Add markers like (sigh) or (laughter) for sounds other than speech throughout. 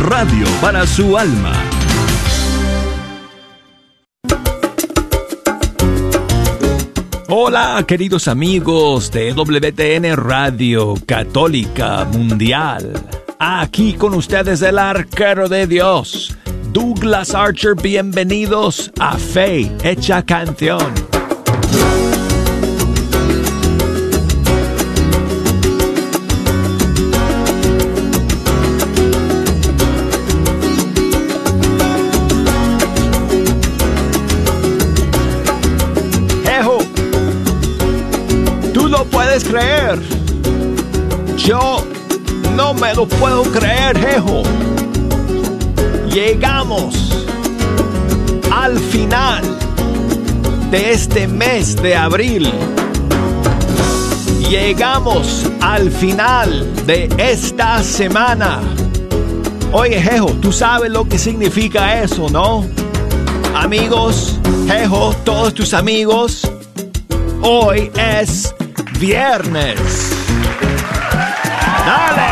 radio para su alma. Hola queridos amigos de WTN Radio Católica Mundial. Aquí con ustedes el arquero de Dios, Douglas Archer. Bienvenidos a Fe Hecha Canción. Creer. Yo no me lo puedo creer, jejo. Llegamos al final de este mes de abril. Llegamos al final de esta semana. Oye, Jejo, tú sabes lo que significa eso, ¿no? Amigos, Jejo, todos tus amigos, hoy es viernes. ¡Dale!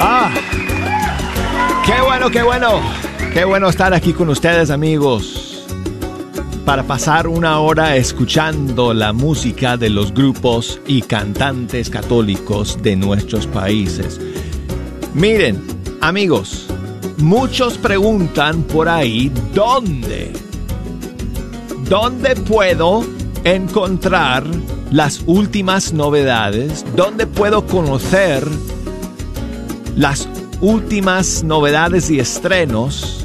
Ah, qué bueno, qué bueno. Qué bueno estar aquí con ustedes, amigos para pasar una hora escuchando la música de los grupos y cantantes católicos de nuestros países. Miren, amigos, muchos preguntan por ahí dónde, dónde puedo encontrar las últimas novedades, dónde puedo conocer las últimas novedades y estrenos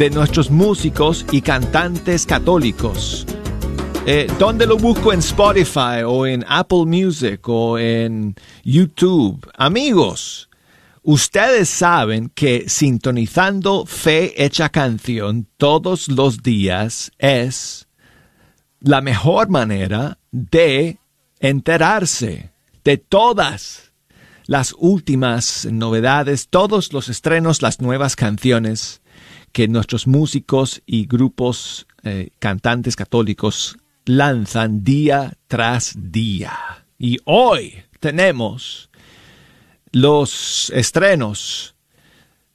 de nuestros músicos y cantantes católicos. Eh, ¿Dónde lo busco en Spotify o en Apple Music o en YouTube? Amigos, ustedes saben que sintonizando Fe Hecha Canción todos los días es la mejor manera de enterarse de todas las últimas novedades, todos los estrenos, las nuevas canciones que nuestros músicos y grupos eh, cantantes católicos lanzan día tras día. Y hoy tenemos los estrenos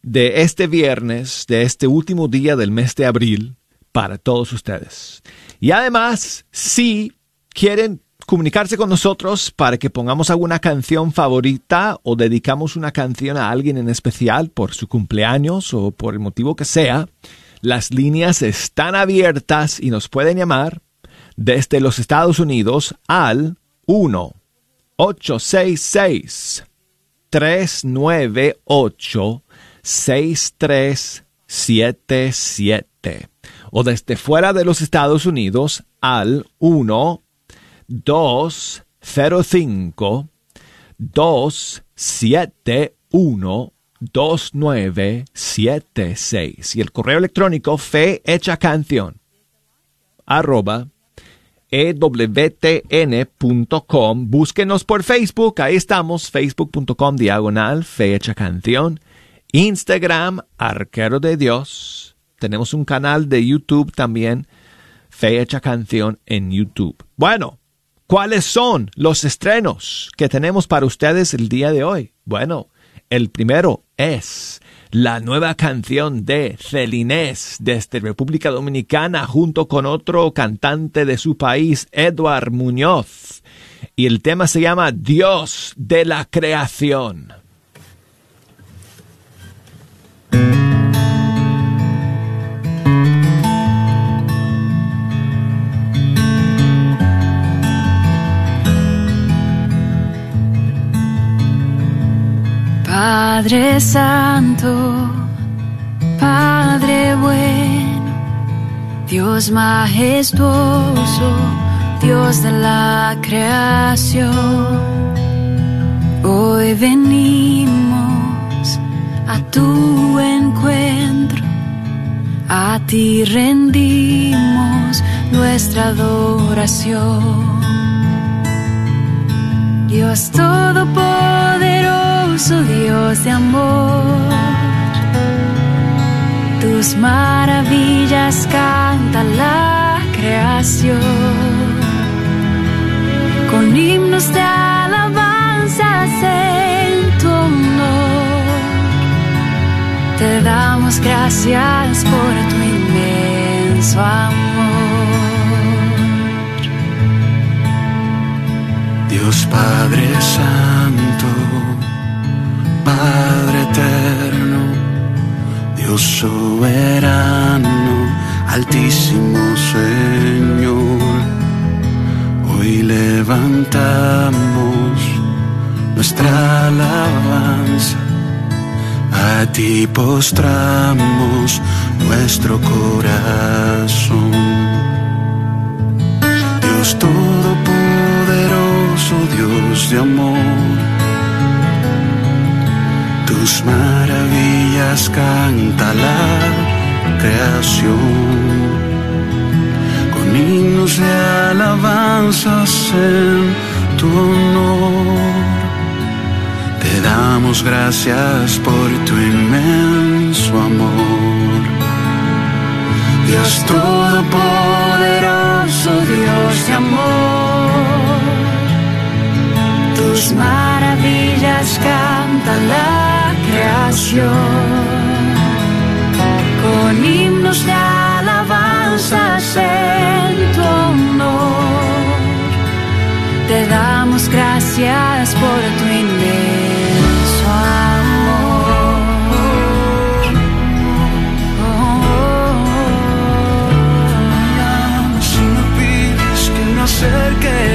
de este viernes, de este último día del mes de abril, para todos ustedes. Y además, si quieren comunicarse con nosotros para que pongamos alguna canción favorita o dedicamos una canción a alguien en especial por su cumpleaños o por el motivo que sea, las líneas están abiertas y nos pueden llamar desde los Estados Unidos al 1 866 398 6377 o desde fuera de los Estados Unidos al 1 205 271 2976 y el correo electrónico fe hecha canción arroba ewtn.com búsquenos por Facebook ahí estamos facebook.com diagonal fe hecha canción. Instagram arquero de Dios. Tenemos un canal de YouTube también fe hecha canción en YouTube. Bueno ¿Cuáles son los estrenos que tenemos para ustedes el día de hoy? Bueno, el primero es la nueva canción de Celinés desde República Dominicana junto con otro cantante de su país, Edward Muñoz. Y el tema se llama Dios de la Creación. Padre Santo, Padre bueno, Dios majestuoso, Dios de la creación. Hoy venimos a tu encuentro, a ti rendimos nuestra adoración. Dios Todopoderoso Dios de amor. Tus maravillas canta la creación. Con himnos de alabanza en tu honor. Te damos gracias por tu inmenso amor. Dios Padre Santo, Padre Eterno, Dios soberano, Altísimo Señor, hoy levantamos nuestra alabanza, a ti postramos nuestro corazón. Dios Todopoderoso, Dios de amor, tus maravillas canta la creación, con himnos de alabanzas en tu honor. Te damos gracias por tu inmenso amor. Dios Todopoderoso, Dios de amor, tus maravillas canta la creación. Con himnos de alabanzas en tu honor, te damos gracias por tu inmenso amor. Si me pides que me acerque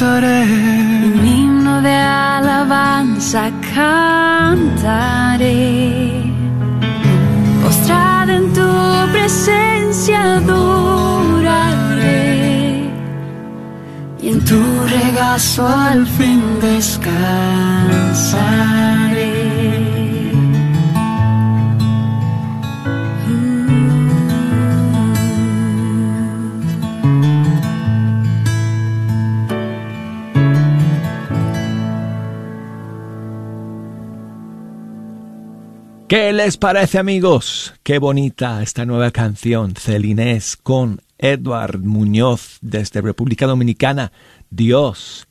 exaltaré. Un himno de alabanza cantaré. Postrada en tu presencia adoraré. Y en tu regazo al fin descansaré. Les parece amigos? Qué bonita esta nueva canción, Celinés con Edward Muñoz desde República Dominicana, Dios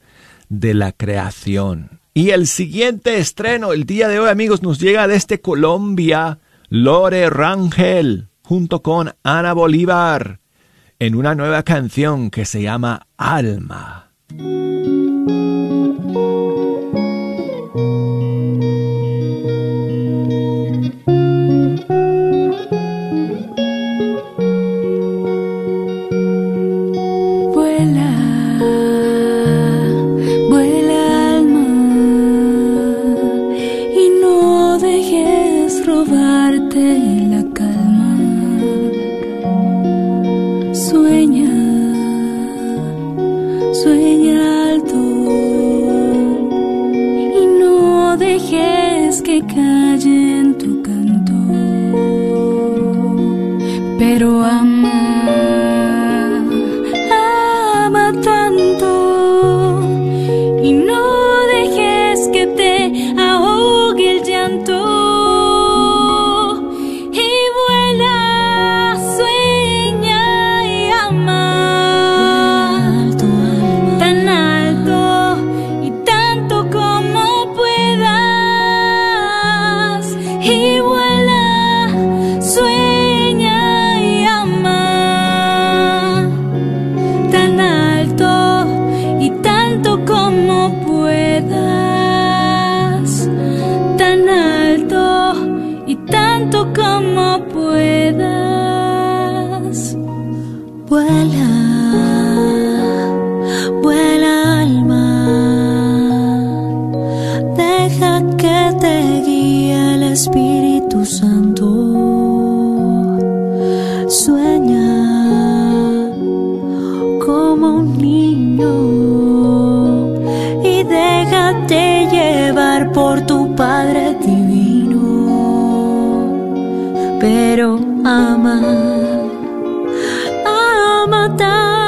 de la creación. Y el siguiente estreno el día de hoy amigos nos llega desde Colombia, Lore Rangel junto con Ana Bolívar en una nueva canción que se llama Alma. pero ama, ama tanto.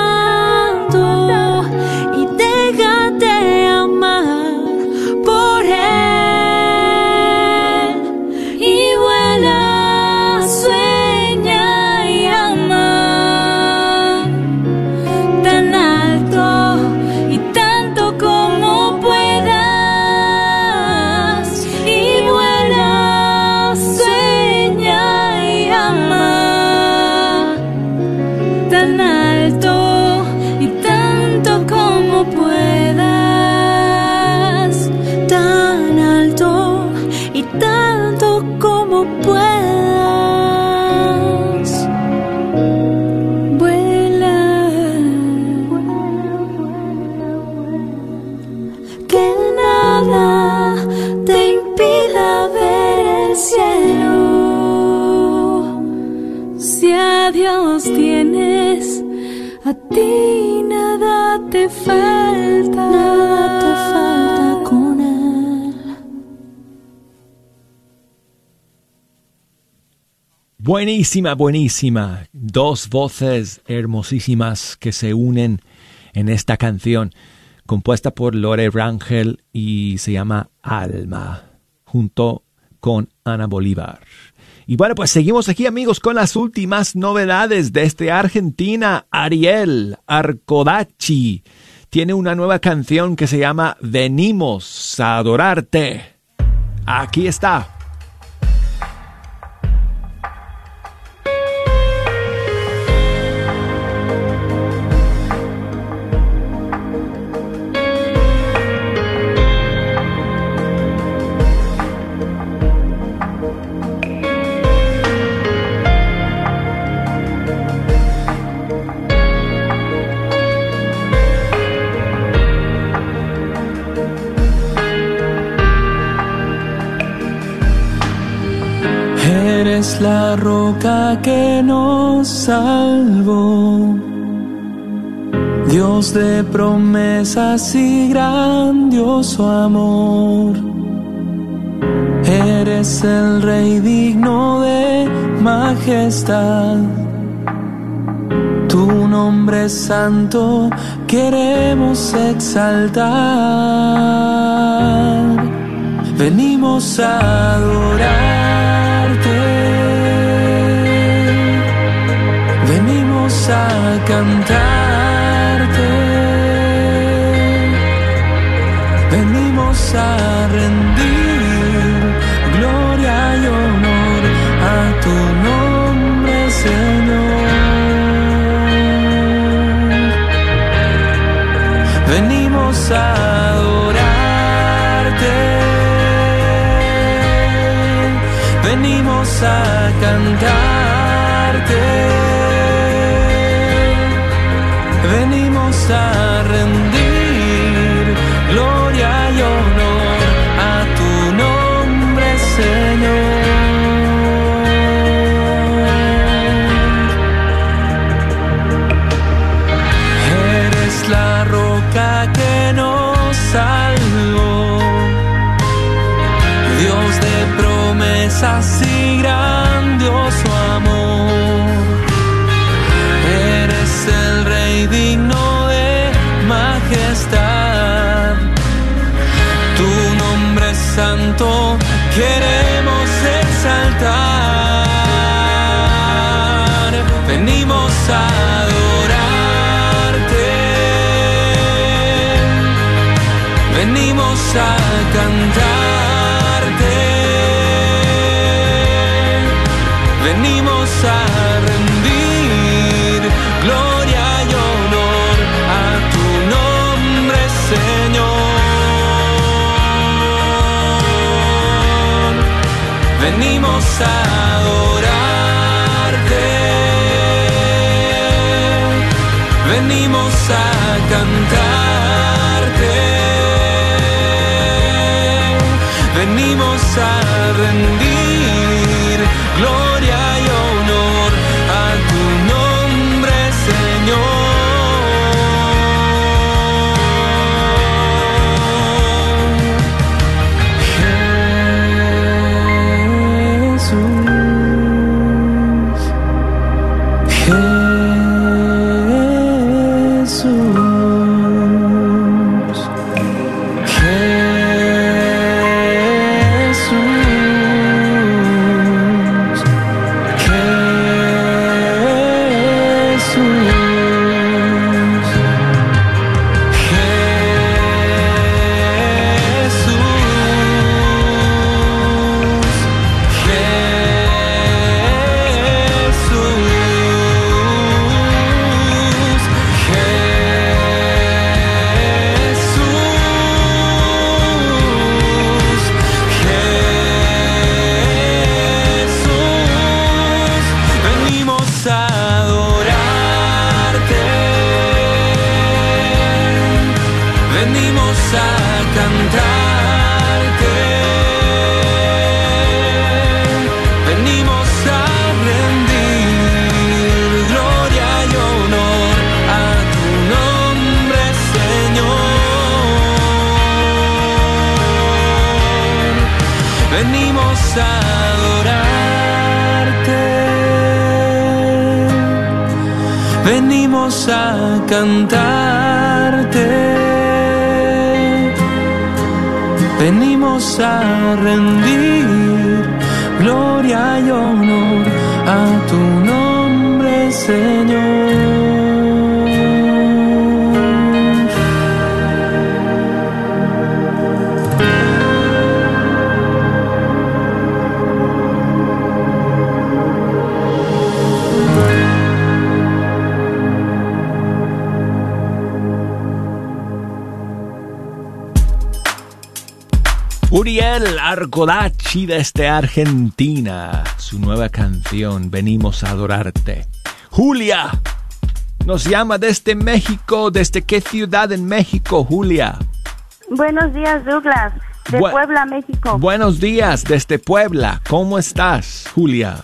Buenísima, buenísima. Dos voces hermosísimas que se unen en esta canción, compuesta por Lore Rangel y se llama Alma, junto con Ana Bolívar. Y bueno, pues seguimos aquí amigos con las últimas novedades desde Argentina. Ariel Arcodachi tiene una nueva canción que se llama Venimos a adorarte. Aquí está. La roca que nos salvó. Dios de promesas y grandioso amor. Eres el rey digno de majestad. Tu nombre santo queremos exaltar. Venimos a adorarte. A cantarte. Venimos a rendir gloria y honor a tu nombre, Señor. Venimos a adorarte. Venimos a cantarte. A a cantarte, venimos a rendir gloria y honor a tu nombre, Señor. Venimos a adorarte, venimos a cantarte, a rendir cantarte, venimos a rendir gloria y honor a tu nombre, Señor. Uriel Argolachi desde Argentina. Su nueva canción, Venimos a adorarte. Julia nos llama desde México. ¿Desde qué ciudad en México, Julia? Buenos días, Douglas, de Bu- Puebla, México. Buenos días desde Puebla. ¿Cómo estás, Julia?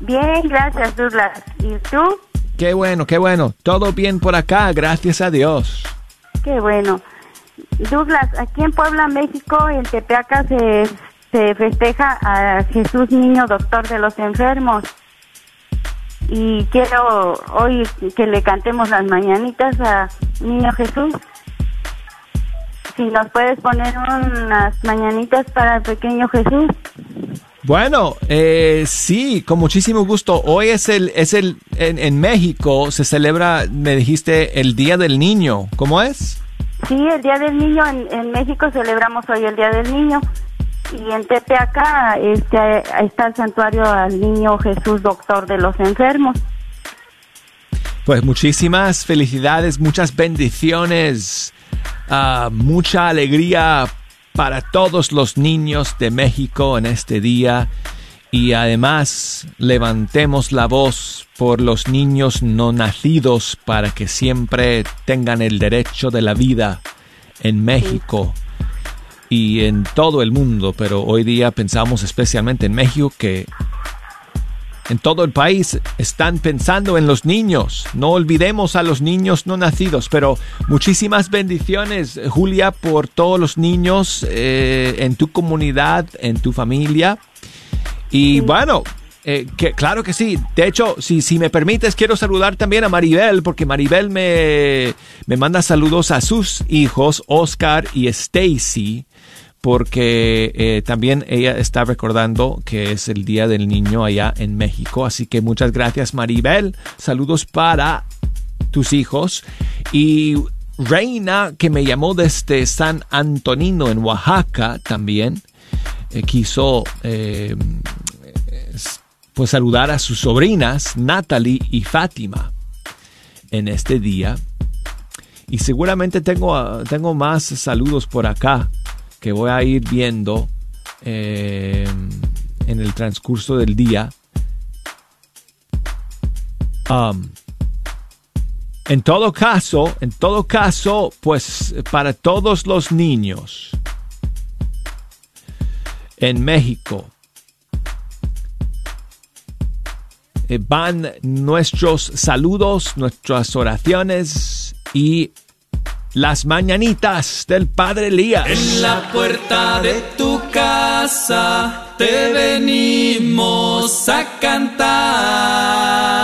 Bien, gracias, Douglas. ¿Y tú? Qué bueno, qué bueno. Todo bien por acá, gracias a Dios. Qué bueno. Douglas, aquí en Puebla, México, en Tepeaca se, se festeja a Jesús Niño Doctor de los Enfermos. Y quiero hoy que le cantemos las mañanitas a Niño Jesús. Si nos puedes poner unas mañanitas para el pequeño Jesús. Bueno, eh, sí, con muchísimo gusto. Hoy es el, es el, en, en México se celebra, me dijiste, el Día del Niño. ¿Cómo es? Sí, el Día del Niño en, en México celebramos hoy el Día del Niño y en Tepeaca este, está el santuario al Niño Jesús Doctor de los Enfermos. Pues muchísimas felicidades, muchas bendiciones, ah, mucha alegría para todos los niños de México en este día. Y además levantemos la voz por los niños no nacidos para que siempre tengan el derecho de la vida en México y en todo el mundo, pero hoy día pensamos especialmente en México que en todo el país están pensando en los niños. No olvidemos a los niños no nacidos, pero muchísimas bendiciones, Julia, por todos los niños eh, en tu comunidad, en tu familia. Y bueno, eh, que, claro que sí. De hecho, si, si me permites, quiero saludar también a Maribel, porque Maribel me, me manda saludos a sus hijos, Oscar y Stacy porque eh, también ella está recordando que es el Día del Niño allá en México. Así que muchas gracias Maribel. Saludos para tus hijos. Y Reina, que me llamó desde San Antonino, en Oaxaca, también, eh, quiso eh, pues saludar a sus sobrinas, Natalie y Fátima, en este día. Y seguramente tengo, tengo más saludos por acá que voy a ir viendo eh, en el transcurso del día. Um, en todo caso, en todo caso, pues para todos los niños en México eh, van nuestros saludos, nuestras oraciones y las mañanitas del Padre Elías. En la puerta de tu casa te venimos a cantar.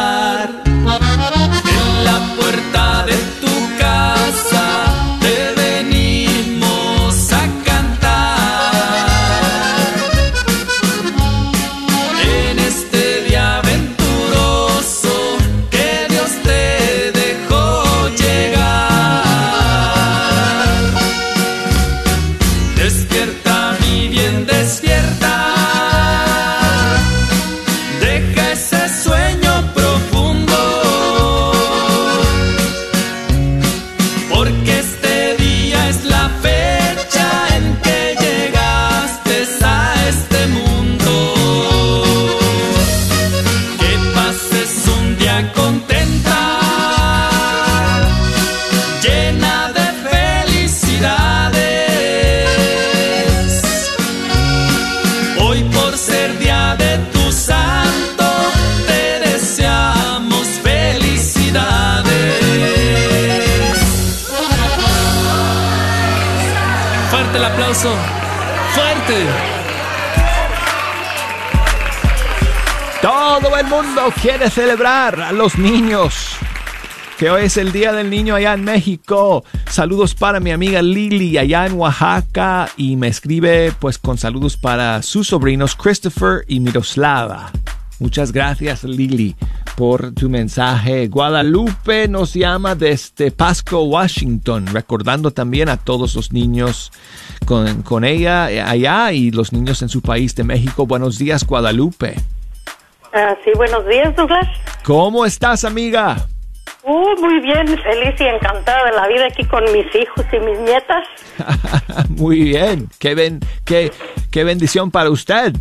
Quiere celebrar a los niños. Que hoy es el Día del Niño allá en México. Saludos para mi amiga Lili allá en Oaxaca. Y me escribe pues con saludos para sus sobrinos Christopher y Miroslava. Muchas gracias Lili por tu mensaje. Guadalupe nos llama desde Pasco, Washington, recordando también a todos los niños con, con ella allá y los niños en su país de México. Buenos días Guadalupe. Ah, sí, buenos días, Douglas. ¿Cómo estás, amiga? Uh, muy bien, feliz y encantada de la vida aquí con mis hijos y mis nietas. (laughs) Muy bien. Qué, ben- qué, qué bendición para usted.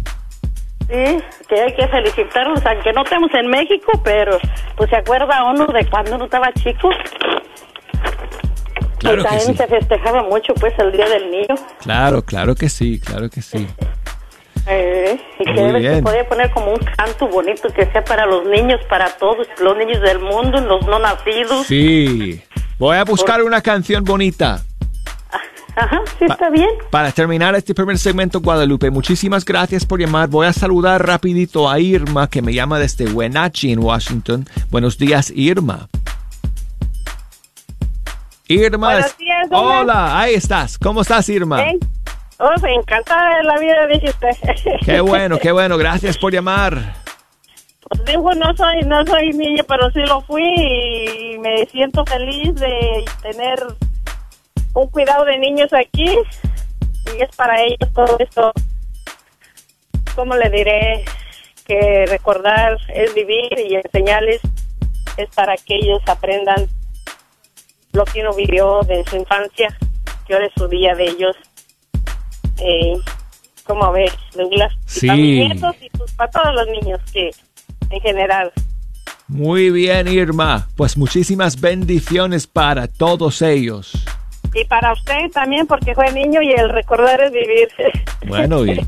Sí, que hay que felicitarlos, aunque no estemos en México, pero pues se acuerda uno de cuando uno estaba chico. Claro y que también sí. se festejaba mucho pues el Día del Niño. Claro, claro que sí, claro que sí. Eh, y que Muy debe- bien. se podía poner como un canto bonito que sea para los niños, para todos, los niños del mundo, los no nacidos. Sí. Voy a buscar una canción bonita Ajá, sí, está bien. para terminar este primer segmento, Guadalupe. Muchísimas gracias por llamar. Voy a saludar rapidito a Irma, que me llama desde Wenatchee, en Washington. Buenos días, Irma. Irma. Buenos días, Douglas. Hola, ahí estás. ¿Cómo estás, Irma? ¿Eh? Oh, encantada de la vida, dice usted. Qué (laughs) bueno, qué bueno. Gracias por llamar. Pues dijo, no soy, no soy niño, pero sí lo fui y me siento feliz de tener un cuidado de niños aquí y es para ellos todo esto. ¿Cómo le diré? Que recordar es vivir y enseñarles es para que ellos aprendan lo que uno vivió de su infancia, que ahora es su día de ellos. Eh, ¿Cómo ves, Douglas? Y Sí. para mis nietos y pues, para todos los niños que en general. Muy bien, Irma. Pues muchísimas bendiciones para todos ellos. Y para usted también, porque fue niño y el recordar es vivir. (laughs) Bueno, y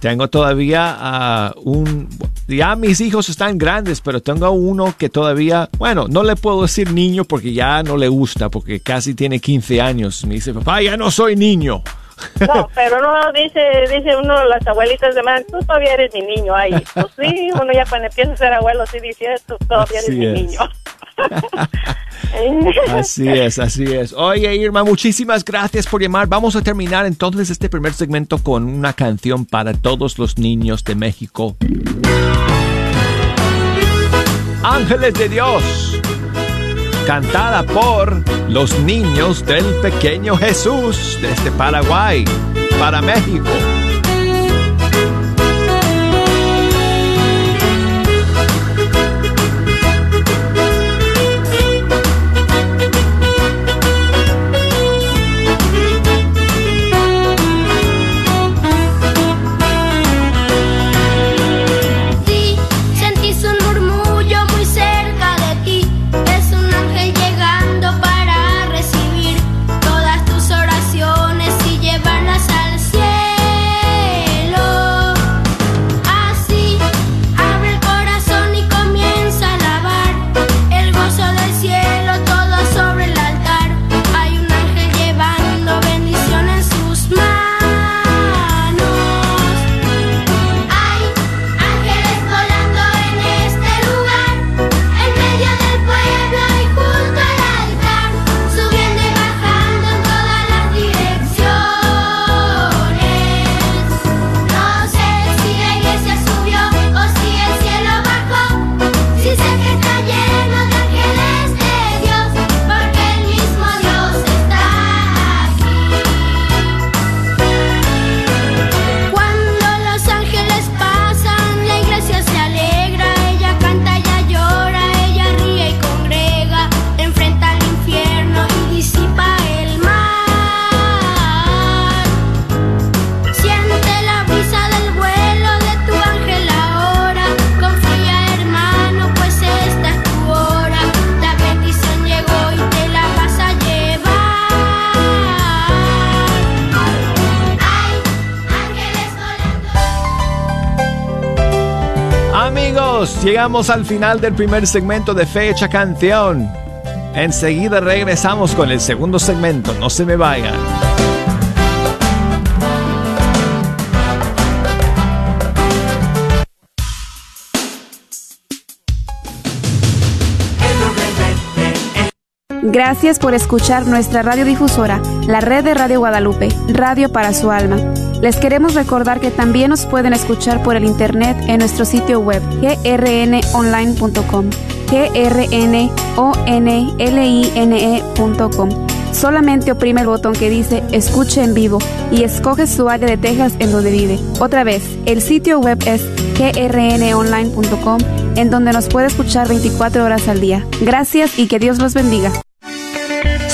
tengo todavía ah, un... Ya mis hijos están grandes, pero tengo uno que todavía, bueno, no le puedo decir niño porque ya no le gusta, porque casi tiene 15 años. Me dice, papá, ya no soy niño. No, pero no dice, dice uno, las abuelitas de man, tú todavía eres mi niño ahí. Pues sí, uno ya cuando empieza a ser abuelo, sí dice, tú todavía eres Así mi es. niño. (laughs) Así es, así es. Oye, Irma, muchísimas gracias por llamar. Vamos a terminar entonces este primer segmento con una canción para todos los niños de México. Ángeles de Dios. Cantada por los niños del pequeño Jesús desde Paraguay para México. Llegamos al final del primer segmento de Fecha Canción. Enseguida regresamos con el segundo segmento, no se me vayan. Gracias por escuchar nuestra radiodifusora, la red de Radio Guadalupe, Radio para su alma. Les queremos recordar que también nos pueden escuchar por el internet en nuestro sitio web grnonline.com, grnonline.com. Solamente oprime el botón que dice Escuche en vivo y escoge su área de Texas en donde vive. Otra vez, el sitio web es grnonline.com en donde nos puede escuchar 24 horas al día. Gracias y que Dios los bendiga.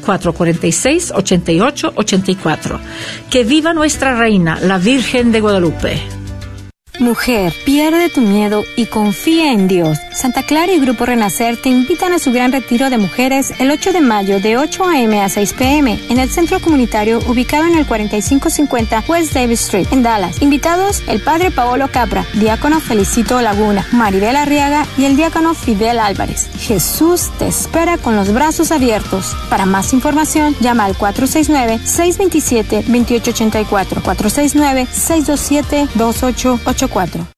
446-8884. Que viva nuestra reina, la Virgen de Guadalupe. Mujer, pierde tu miedo y confía en Dios. Santa Clara y Grupo Renacer te invitan a su gran retiro de mujeres el 8 de mayo de 8 a.m. a 6 p.m. en el centro comunitario ubicado en el 4550 West Davis Street, en Dallas. Invitados el Padre Paolo Capra, Diácono Felicito Laguna, Maribel Arriaga y el Diácono Fidel Álvarez. Jesús te espera con los brazos abiertos. Para más información, llama al 469-627-2884, 469-627-2884. 104.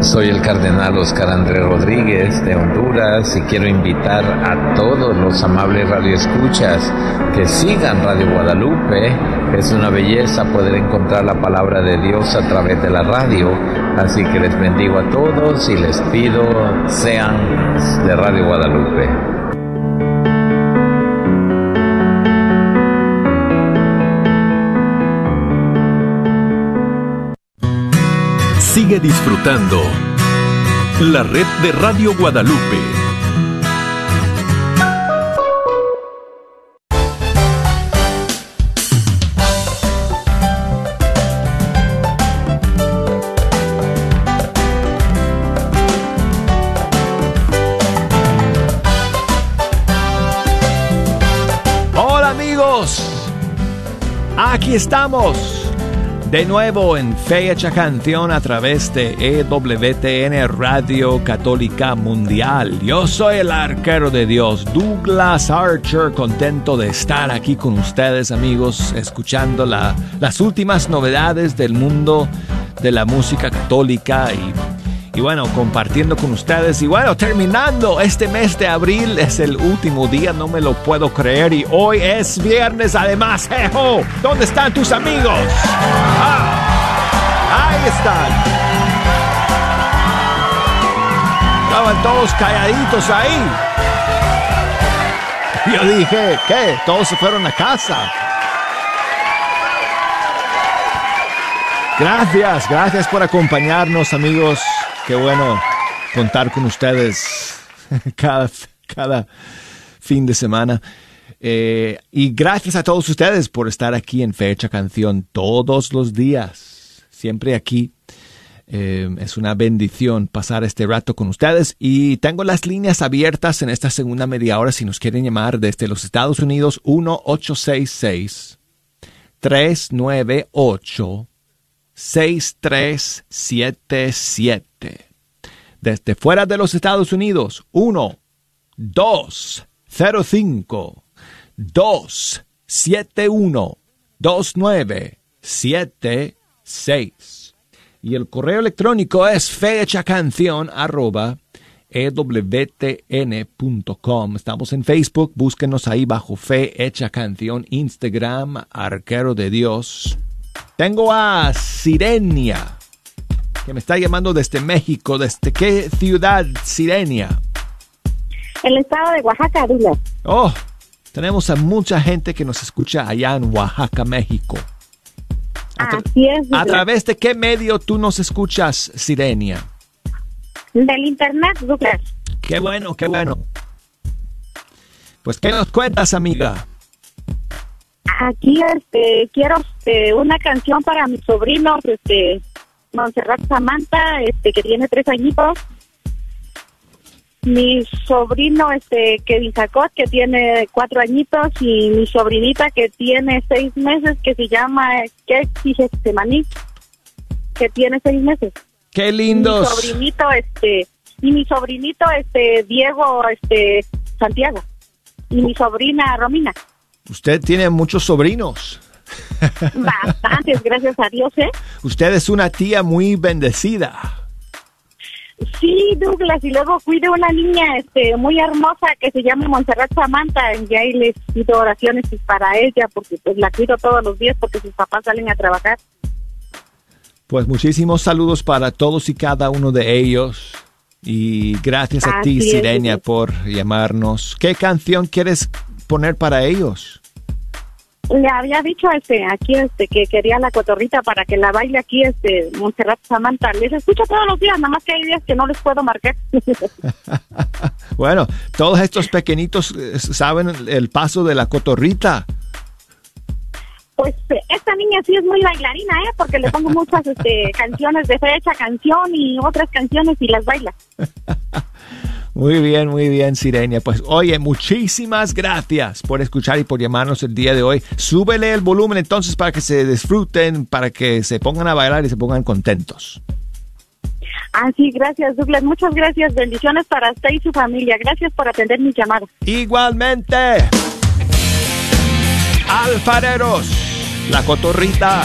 Soy el cardenal Oscar Andrés Rodríguez de Honduras y quiero invitar a todos los amables radioescuchas que sigan Radio Guadalupe. Es una belleza poder encontrar la palabra de Dios a través de la radio. Así que les bendigo a todos y les pido sean de Radio Guadalupe. Disfrutando la red de Radio Guadalupe. Hola amigos, aquí estamos de nuevo en Fecha Canción a través de EWTN Radio Católica Mundial. Yo soy el arquero de Dios, Douglas Archer, contento de estar aquí con ustedes amigos, escuchando la, las últimas novedades del mundo de la música católica y y bueno, compartiendo con ustedes. Y bueno, terminando este mes de abril, es el último día, no me lo puedo creer. Y hoy es viernes además. ¡Jejo! ¿Dónde están tus amigos? Ah, ahí están. Estaban todos calladitos ahí. Yo dije, ¿qué? Todos se fueron a casa. Gracias, gracias por acompañarnos amigos Qué bueno contar con ustedes (laughs) cada, cada fin de semana. Eh, y gracias a todos ustedes por estar aquí en Fecha Canción todos los días. Siempre aquí. Eh, es una bendición pasar este rato con ustedes y tengo las líneas abiertas en esta segunda media hora si nos quieren llamar desde los Estados Unidos 1866 398 6377. Desde fuera de los Estados Unidos, 1 2 05 271 2976. Y el correo electrónico es fechacanción arroba ewtn.com. Estamos en Facebook, búsquenos ahí bajo Fe Hecha Canción, Instagram, Arquero de Dios. Tengo a Sirenia, que me está llamando desde México. ¿Desde qué ciudad, Sirenia? El estado de Oaxaca, Douglas. Oh, tenemos a mucha gente que nos escucha allá en Oaxaca, México. Así es. ¿A través de qué medio tú nos escuchas, Sirenia? Del internet, Douglas. Qué bueno, qué bueno. Pues, ¿qué nos cuentas, amiga? Aquí este, quiero este, una canción para mis sobrinos, este, Montserrat Samantha, este, que tiene tres añitos. Mi sobrino, este, Kevin Sacot, que tiene cuatro añitos, y mi sobrinita que tiene seis meses, que se llama Kexi Semaní, que tiene seis meses. ¡Qué lindos! Mi sobrinito, este, y mi sobrinito, este, Diego, este, Santiago, y mi sobrina Romina. Usted tiene muchos sobrinos. Bastantes, gracias a Dios, ¿eh? Usted es una tía muy bendecida. Sí, Douglas, y luego cuide una niña este, muy hermosa que se llama Montserrat Samantha, y ahí les pido oraciones para ella, porque pues la cuido todos los días porque sus papás salen a trabajar. Pues muchísimos saludos para todos y cada uno de ellos. Y gracias a ti, Así Sirenia, por llamarnos. ¿Qué canción quieres poner para ellos? Le había dicho este aquí este que quería la cotorrita para que la baile aquí este Montserrat Samantha. Les escucho todos los días, nada más que hay días que no les puedo marcar. (laughs) Bueno, todos estos pequeñitos eh, saben el paso de la cotorrita. Pues eh, esta niña sí es muy bailarina, ¿eh? Porque le pongo muchas este, (laughs) canciones de fecha, canción y otras canciones y las baila. (laughs) Muy bien, muy bien, Sirenia. Pues oye, muchísimas gracias por escuchar y por llamarnos el día de hoy. Súbele el volumen entonces para que se disfruten, para que se pongan a bailar y se pongan contentos. Ah, sí, gracias, Douglas. Muchas gracias. Bendiciones para usted y su familia. Gracias por atender mi llamada. Igualmente. Alfareros, la cotorrita.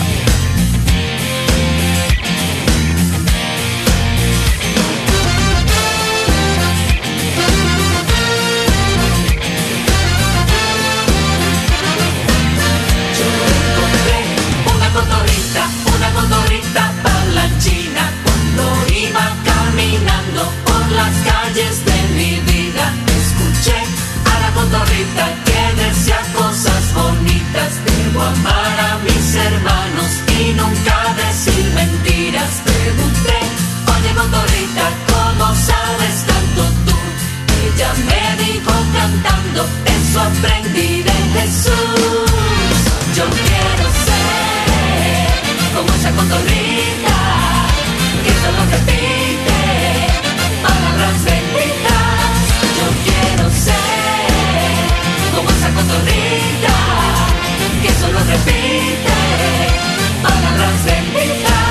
Cotorrita que decía cosas bonitas. Debo amar a mis hermanos y nunca decir mentiras. Pregunté, oye cotorrita, ¿cómo sabes tanto tú? Ella me dijo cantando, eso aprendí de Jesús. Yo quiero ser como esa cotorrita que solo repite palabras esa cotorrita que solo repite palabras de mitad.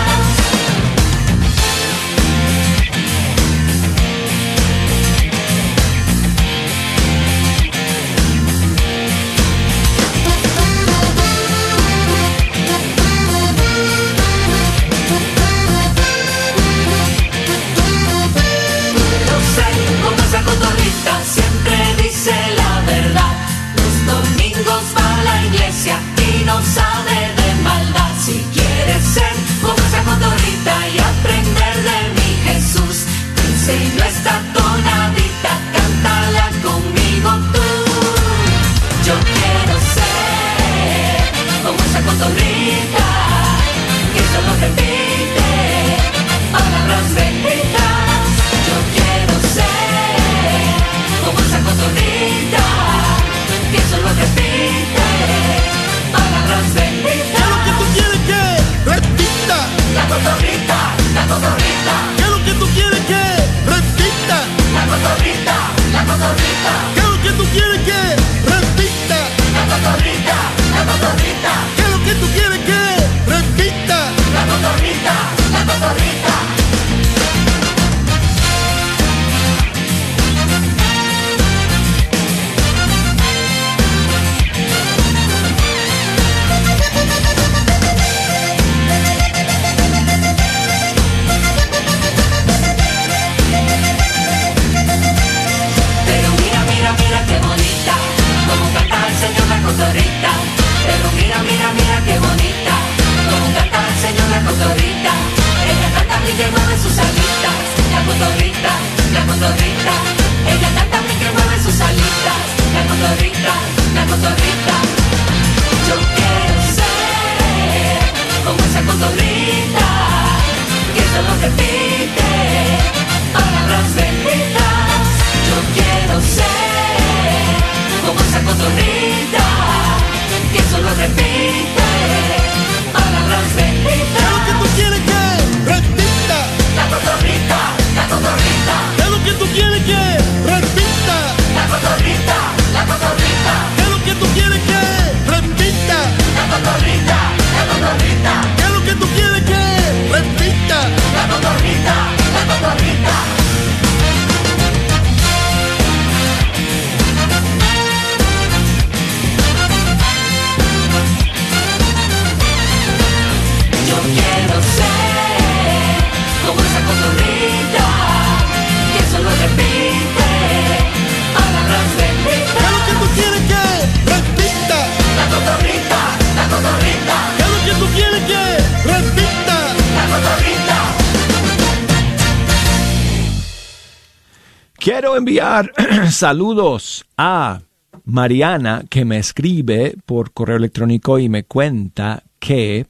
enviar (clears throat) saludos a Mariana que me escribe por correo electrónico y me cuenta que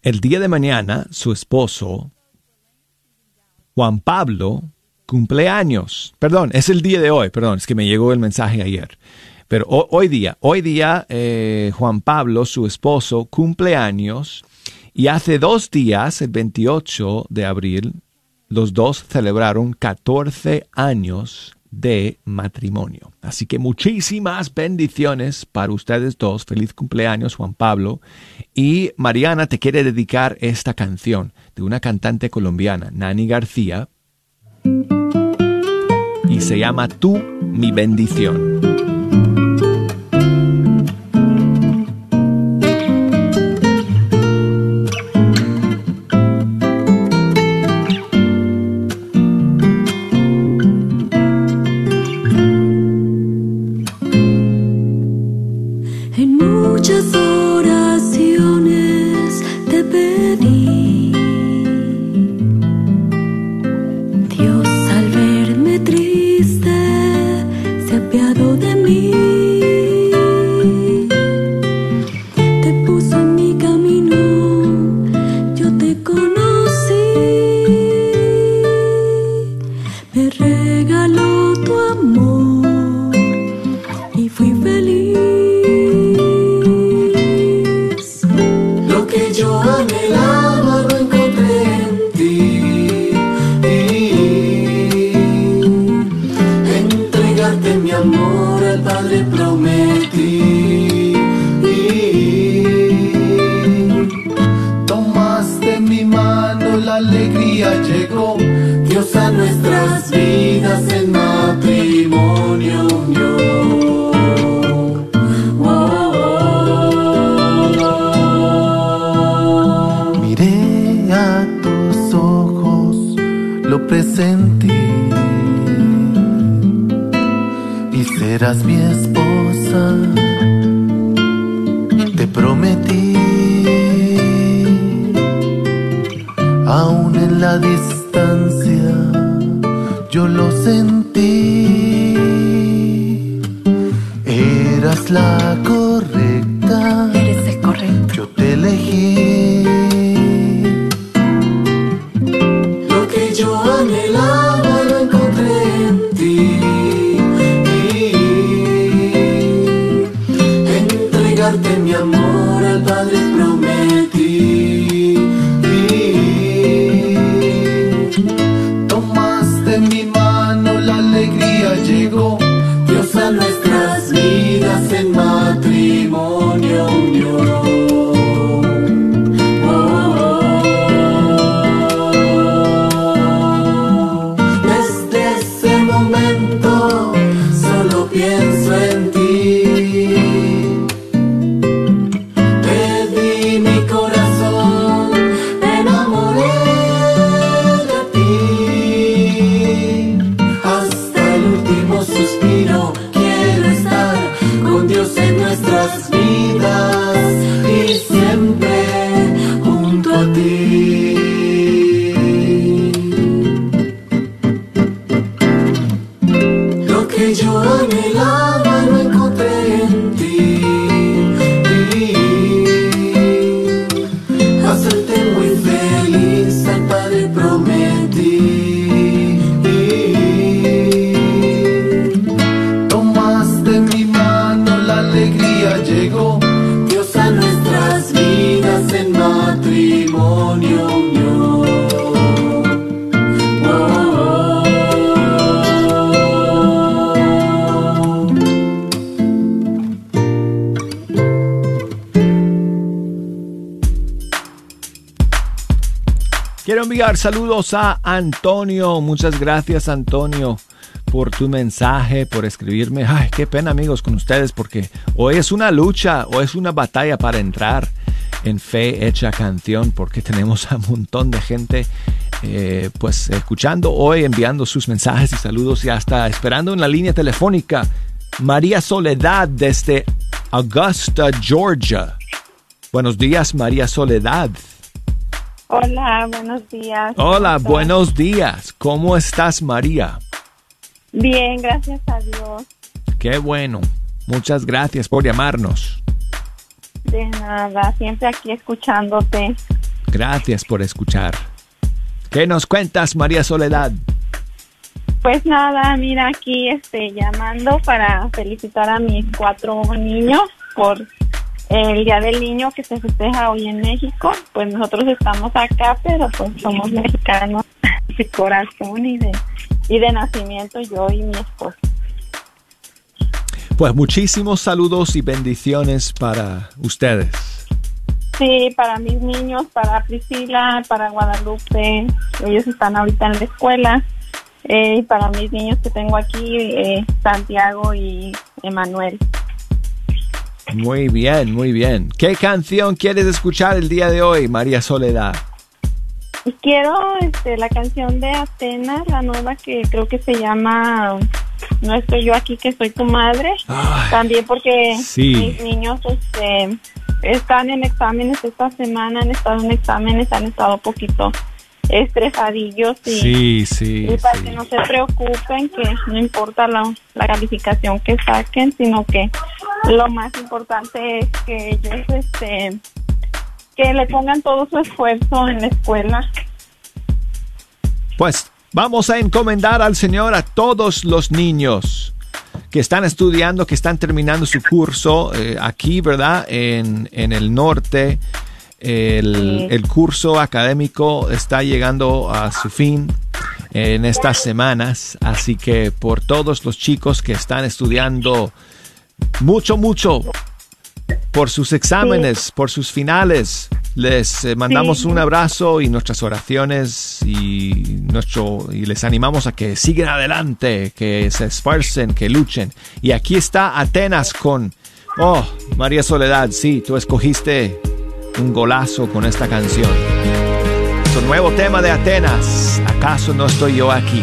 el día de mañana su esposo, Juan Pablo, cumpleaños. Perdón, es el día de hoy, perdón, es que me llegó el mensaje ayer. Pero hoy día, hoy día eh, Juan Pablo, su esposo, cumpleaños. Y hace dos días, el 28 de abril, los dos celebraron 14 años de matrimonio. Así que muchísimas bendiciones para ustedes dos. Feliz cumpleaños, Juan Pablo. Y Mariana te quiere dedicar esta canción de una cantante colombiana, Nani García, y se llama Tú, mi bendición. Teruslah ku Quiero enviar saludos a Antonio. Muchas gracias, Antonio, por tu mensaje, por escribirme. Ay, qué pena, amigos, con ustedes, porque hoy es una lucha, o es una batalla para entrar en Fe Hecha Canción, porque tenemos a un montón de gente, eh, pues, escuchando hoy, enviando sus mensajes y saludos y hasta esperando en la línea telefónica. María Soledad desde Augusta, Georgia. Buenos días, María Soledad. Hola, buenos días. Hola, buenos días. ¿Cómo estás, María? Bien, gracias a Dios. Qué bueno. Muchas gracias por llamarnos. De nada, siempre aquí escuchándote. Gracias por escuchar. ¿Qué nos cuentas, María Soledad? Pues nada, mira aquí este llamando para felicitar a mis cuatro niños por el Día del Niño que se festeja hoy en México. Pues nosotros estamos acá, pero pues somos mexicanos (laughs) de corazón y de y de nacimiento yo y mi esposo. Pues muchísimos saludos y bendiciones para ustedes. Sí, para mis niños, para Priscila, para Guadalupe, ellos están ahorita en la escuela. Eh, y para mis niños que tengo aquí, eh, Santiago y Emanuel. Muy bien, muy bien. ¿Qué canción quieres escuchar el día de hoy, María Soledad? Quiero este, la canción de Atenas, la nueva que creo que se llama No estoy yo aquí, que soy tu madre. También porque sí. mis niños este, están en exámenes esta semana, han estado en exámenes, han estado un poquito estresadillos y, Sí, sí. y para que no se preocupen que no importa la, la calificación que saquen, sino que lo más importante es que ellos este que le pongan todo su esfuerzo en la escuela. Pues vamos a encomendar al Señor a todos los niños que están estudiando, que están terminando su curso eh, aquí, ¿verdad? En, en el norte. El, el curso académico está llegando a su fin en estas semanas, así que por todos los chicos que están estudiando mucho, mucho por sus exámenes, por sus finales, les eh, mandamos Sí. un abrazo y nuestras oraciones y nuestro y les animamos a que sigan adelante, que se esfuercen, que luchen. Y aquí está Atenas con Oh, María Soledad, sí, tú escogiste un golazo con esta canción. Su nuevo tema de Atenas, ¿acaso no estoy yo aquí?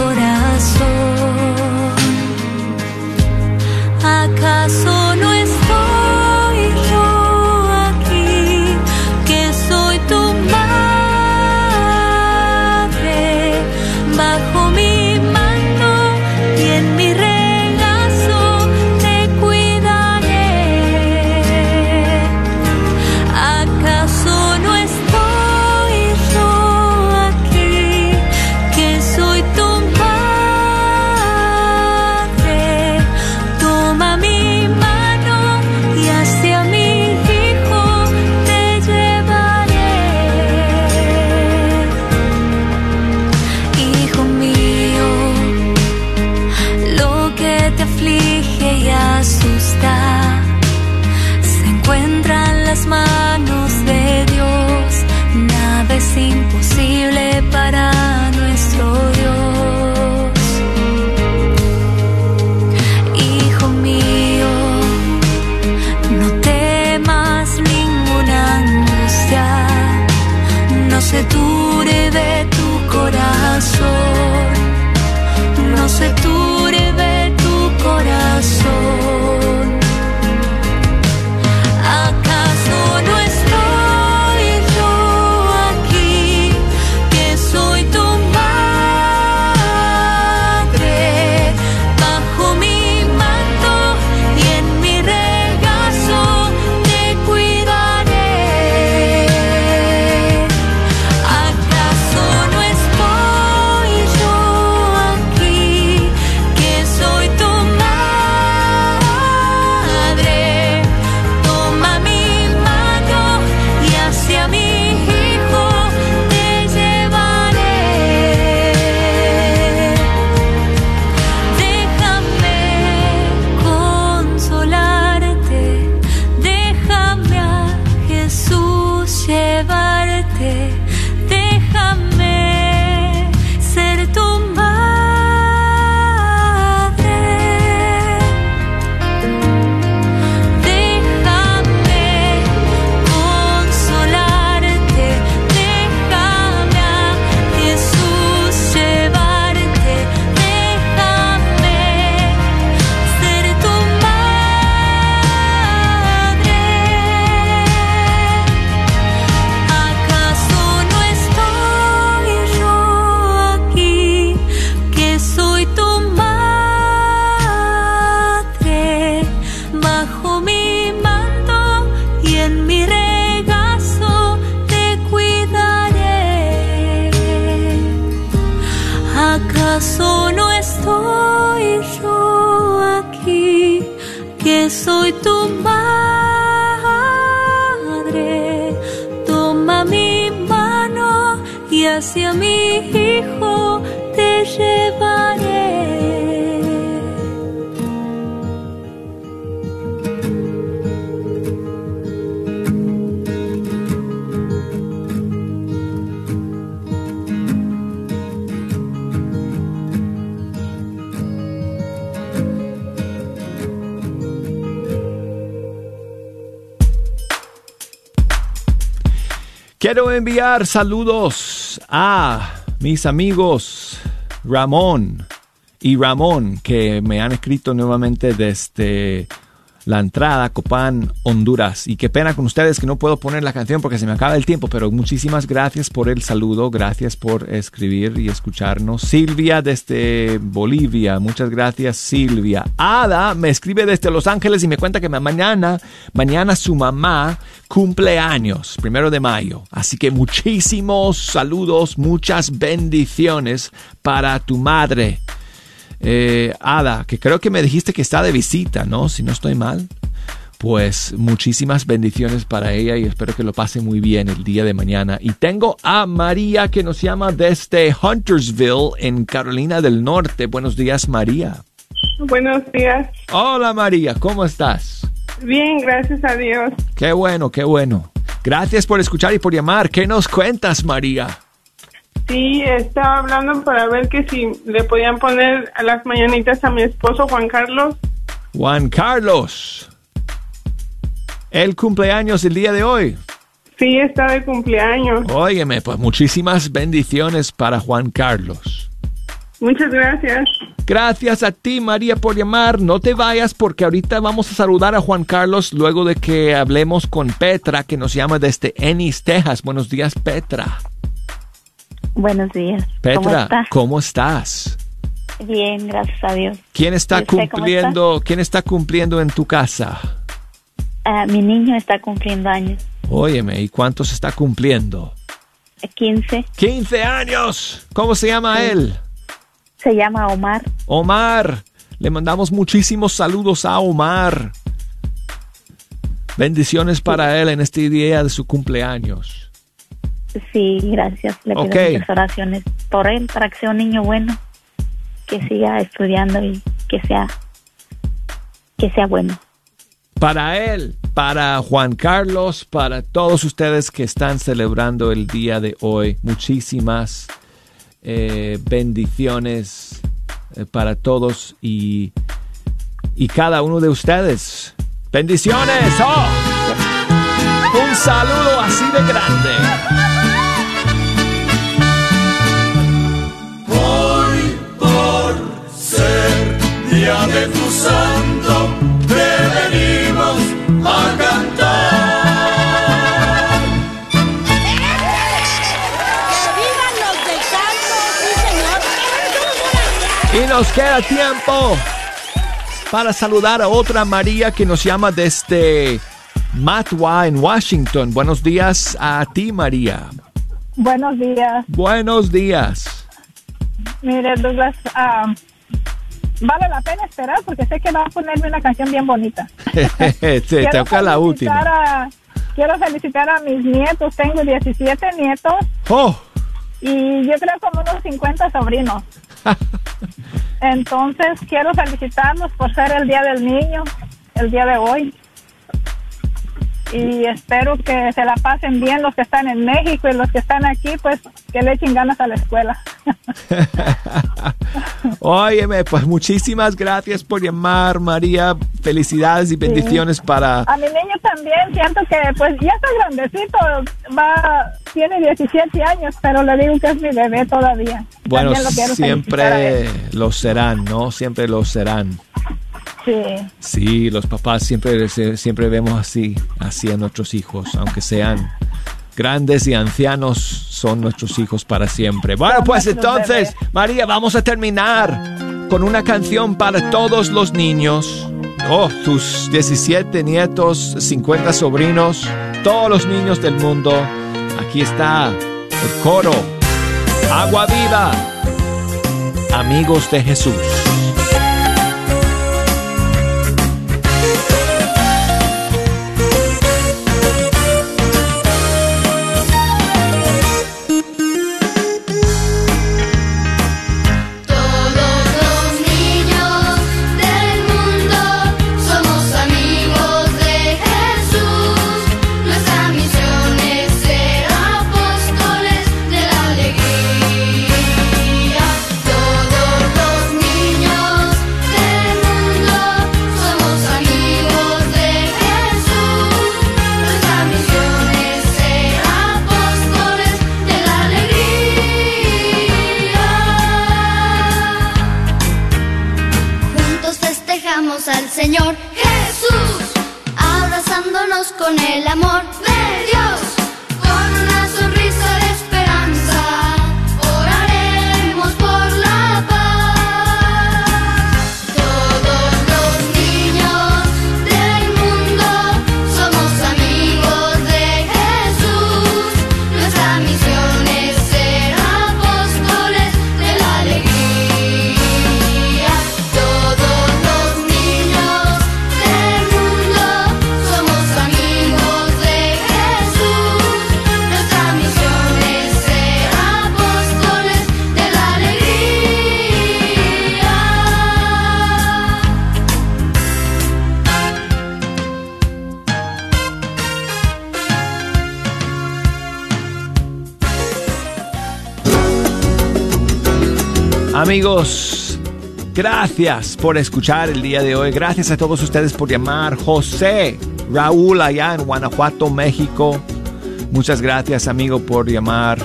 corazón. ¿Acaso no Quiero enviar saludos a mis amigos Ramón y Ramón que me han escrito nuevamente desde la entrada Copán, Honduras. Y qué pena con ustedes que no puedo poner la canción porque se me acaba el tiempo, pero muchísimas gracias por el saludo, gracias por escribir y escucharnos. Silvia desde Bolivia, muchas gracias Silvia. Ada me escribe desde Los Ángeles y me cuenta que mañana, mañana su mamá cumple años, primero de mayo. Así que muchísimos saludos, muchas bendiciones para tu madre. Eh, Ada, que creo que me dijiste que está de visita, ¿no? Si no estoy mal. Pues muchísimas bendiciones para ella y espero que lo pase muy bien el día de mañana. Y tengo a María que nos llama desde Huntersville, en Carolina del Norte. Buenos días, María. Buenos días. Hola, María, ¿cómo estás? Bien, gracias a Dios. Qué bueno, qué bueno. Gracias por escuchar y por llamar. ¿Qué nos cuentas, María? Sí, estaba hablando para ver que si le podían poner a las mañanitas a mi esposo Juan Carlos. Juan Carlos. El cumpleaños el día de hoy. Sí, está de cumpleaños. Óyeme, pues muchísimas bendiciones para Juan Carlos. Muchas gracias. Gracias a ti, María, por llamar. No te vayas porque ahorita vamos a saludar a Juan Carlos luego de que hablemos con Petra, que nos llama desde Ennis, Texas. Buenos días, Petra. Buenos días. Petra, ¿Cómo está? ¿cómo estás? Bien, gracias a Dios. ¿Quién está ¿Y usted cómo cumpliendo? ¿Quién está cumpliendo en tu casa? Ah, mi niño está cumpliendo años. Óyeme, ¿y cuántos está cumpliendo? 15. 15 años. ¿Cómo se llama él? Se llama Omar. Omar. Le mandamos muchísimos saludos a Omar. Bendiciones para él en este día de su cumpleaños. Sí, gracias. Le pido Ok. muchas oraciones por él para que sea un niño bueno, que siga estudiando y que sea que sea bueno. Para él, para Juan Carlos, para todos ustedes que están celebrando el día de hoy, muchísimas eh, bendiciones eh, para todos y, y cada uno de ustedes. Bendiciones. ¡Oh! Un saludo así de grande. De tu santo, te venimos a cantar. ¡Vivan los del canto! ¡Sí, señor! Y nos queda tiempo para saludar a otra María que nos llama desde Matwa en Washington. Buenos días a ti, María. Buenos días. Buenos días. Mire, Douglas, ah, vale la pena esperar porque sé que va a ponerme una canción bien bonita. (laughs) Te Quiero toca la felicitar última. a- quiero felicitar a mis nietos. Tengo 17 nietos Oh, y yo creo como unos 50 sobrinos. (laughs) Entonces, quiero felicitarlos por ser el Día del Niño, el día de hoy. Y espero que se la pasen bien los que están en México y los que están aquí, pues que le echen ganas a la escuela. (laughs) óyeme, pues muchísimas gracias por llamar, María. Felicidades y bendiciones para... A mi niño también siento que pues ya está grandecito, va tiene 17 años, pero le digo que es mi bebé todavía. Bueno, lo siempre lo serán, ¿no? Siempre lo serán. Sí. Sí, los papás siempre, se- siempre vemos así, así a nuestros hijos, aunque sean grandes y ancianos, son nuestros hijos para siempre. Bueno, pues entonces, María, vamos a terminar con una canción para todos los niños. Oh, tus 17 nietos, 50 sobrinos, todos los niños del mundo. Aquí está el coro. Agua viva. amigos de Jesús. Amigos, gracias por escuchar el día de hoy. Gracias a todos ustedes por llamar. José, Raúl allá en Guanajuato, México. Muchas gracias, amigo, por llamar.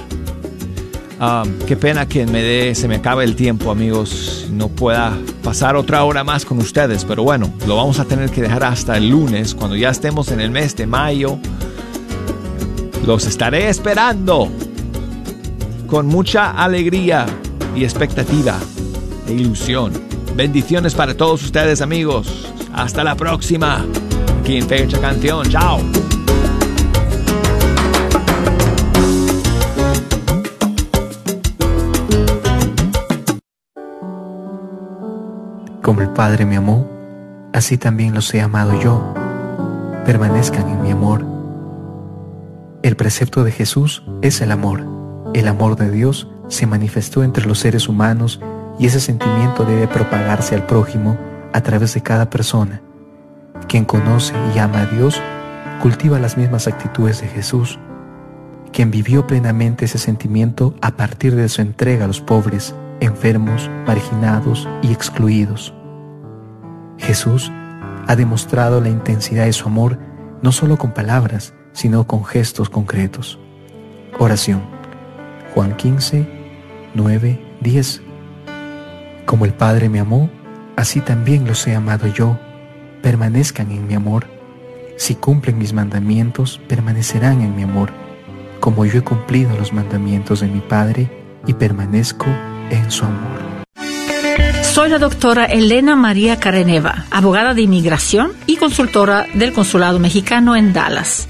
Ah, qué pena que me dé, se me acabe el tiempo, amigos. No pueda pasar otra hora más con ustedes, pero bueno, lo vamos a tener que dejar hasta el lunes, cuando ya estemos en el mes de mayo. Los estaré esperando con mucha alegría y expectativa e ilusión. Bendiciones para todos ustedes, amigos. Hasta la próxima. Aquí en Fecha Canción. Chao. Como el Padre me amó, así también los he amado yo. Permanezcan en mi amor. El precepto de Jesús es el amor. El amor de Dios se manifestó entre los seres humanos y ese sentimiento debe propagarse al prójimo a través de cada persona. Quien conoce y ama a Dios cultiva las mismas actitudes de Jesús. Quien vivió plenamente ese sentimiento a partir de su entrega a los pobres, enfermos, marginados y excluidos. Jesús ha demostrado la intensidad de su amor no solo con palabras, sino con gestos concretos. Oración. Juan 15, 9, 10. Como el Padre me amó, así también los he amado yo. Permanezcan en mi amor. Si cumplen mis mandamientos, permanecerán en mi amor, como yo he cumplido los mandamientos de mi Padre y permanezco en su amor. Soy la doctora Elena María Careneva, abogada de inmigración y consultora del Consulado Mexicano en Dallas.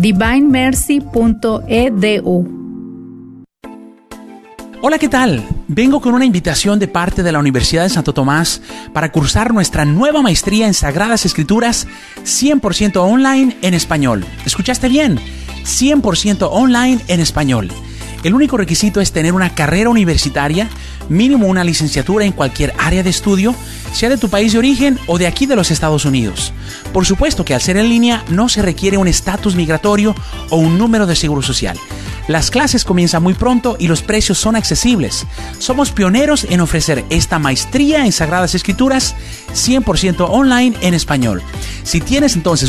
divinemercy.edu. Hola, ¿qué tal? Vengo con una invitación de parte de la Universidad de Santo Tomás para cursar nuestra nueva maestría en Sagradas Escrituras 100% online en español. ¿Escuchaste bien? 100% online en español. El único requisito es tener una carrera universitaria, mínimo una licenciatura en cualquier área de estudio sea de tu país de origen o de aquí de los Estados Unidos. Por supuesto que al ser en línea no se requiere un estatus migratorio o un número de seguro social. Las clases comienzan muy pronto y los precios son accesibles. Somos pioneros en ofrecer esta maestría en Sagradas Escrituras 100% online en español. Si tienes entonces una